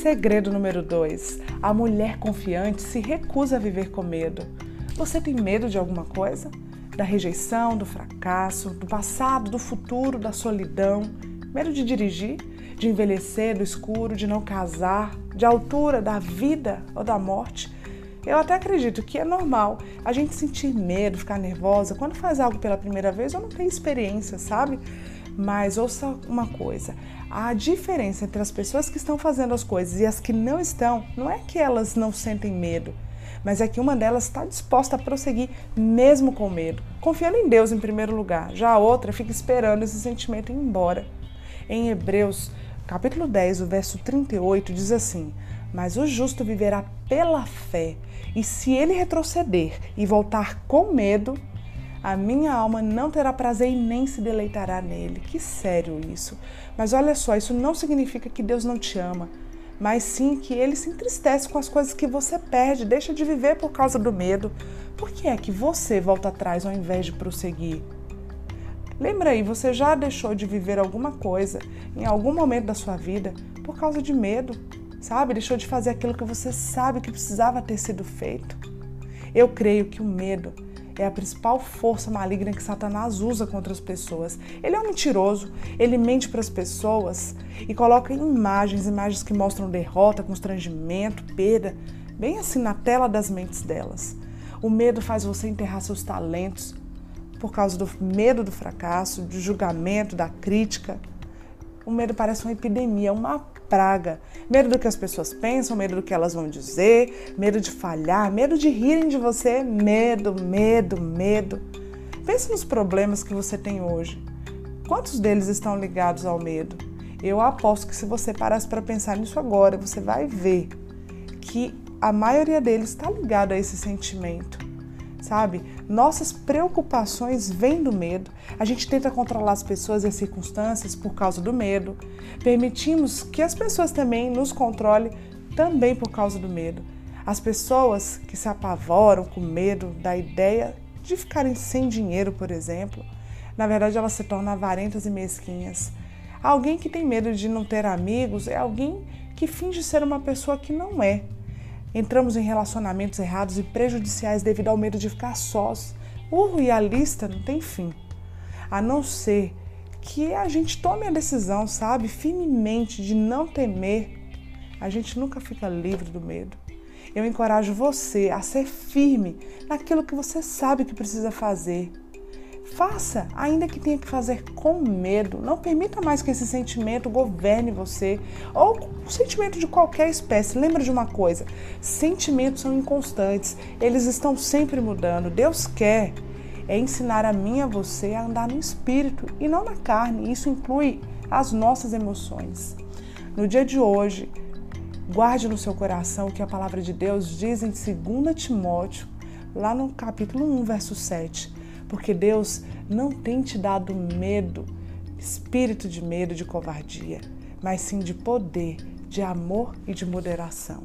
Segredo número 2. A mulher confiante se recusa a viver com medo. Você tem medo de alguma coisa? Da rejeição, do fracasso, do passado, do futuro, da solidão? Medo de dirigir? De envelhecer, do escuro, de não casar, de altura, da vida ou da morte? Eu até acredito que é normal a gente sentir medo, ficar nervosa quando faz algo pela primeira vez ou não tem experiência, sabe? Mas ouça uma coisa: a diferença entre as pessoas que estão fazendo as coisas e as que não estão não é que elas não sentem medo, mas é que uma delas está disposta a prosseguir mesmo com medo, confiando em Deus em primeiro lugar. Já a outra fica esperando esse sentimento ir embora. Em Hebreus, capítulo 10, o verso 38 diz assim: Mas o justo viverá pela fé, e se ele retroceder e voltar com medo, a minha alma não terá prazer e nem se deleitará nele. Que sério isso. Mas olha só, isso não significa que Deus não te ama, mas sim que ele se entristece com as coisas que você perde, deixa de viver por causa do medo. Por que é que você volta atrás ao invés de prosseguir? Lembra aí, você já deixou de viver alguma coisa em algum momento da sua vida por causa de medo, sabe? Deixou de fazer aquilo que você sabe que precisava ter sido feito. Eu creio que o medo é a principal força maligna que Satanás usa contra as pessoas. Ele é um mentiroso, ele mente para as pessoas e coloca imagens, imagens que mostram derrota, constrangimento, perda, bem assim na tela das mentes delas. O medo faz você enterrar seus talentos por causa do medo do fracasso, do julgamento, da crítica. O medo parece uma epidemia, uma praga. Medo do que as pessoas pensam, medo do que elas vão dizer, medo de falhar, medo de rirem de você, medo, medo, medo. Pense nos problemas que você tem hoje. Quantos deles estão ligados ao medo? Eu aposto que se você parasse para pensar nisso agora, você vai ver que a maioria deles está ligado a esse sentimento sabe? Nossas preocupações vêm do medo. A gente tenta controlar as pessoas e as circunstâncias por causa do medo. Permitimos que as pessoas também nos controlem também por causa do medo. As pessoas que se apavoram com medo da ideia de ficarem sem dinheiro, por exemplo, na verdade elas se tornam avarentas e mesquinhas. Alguém que tem medo de não ter amigos é alguém que finge ser uma pessoa que não é. Entramos em relacionamentos errados e prejudiciais devido ao medo de ficar sós. Urro e a lista não tem fim. A não ser que a gente tome a decisão, sabe, firmemente de não temer, a gente nunca fica livre do medo. Eu encorajo você a ser firme naquilo que você sabe que precisa fazer Faça, ainda que tenha que fazer com medo. Não permita mais que esse sentimento governe você ou o sentimento de qualquer espécie. Lembra de uma coisa: sentimentos são inconstantes, eles estão sempre mudando. Deus quer é ensinar a mim e a você a andar no espírito e não na carne. Isso inclui as nossas emoções. No dia de hoje, guarde no seu coração o que a palavra de Deus diz em 2 Timóteo, lá no capítulo 1, verso 7 porque Deus não tem te dado medo, espírito de medo, de covardia, mas sim de poder, de amor e de moderação.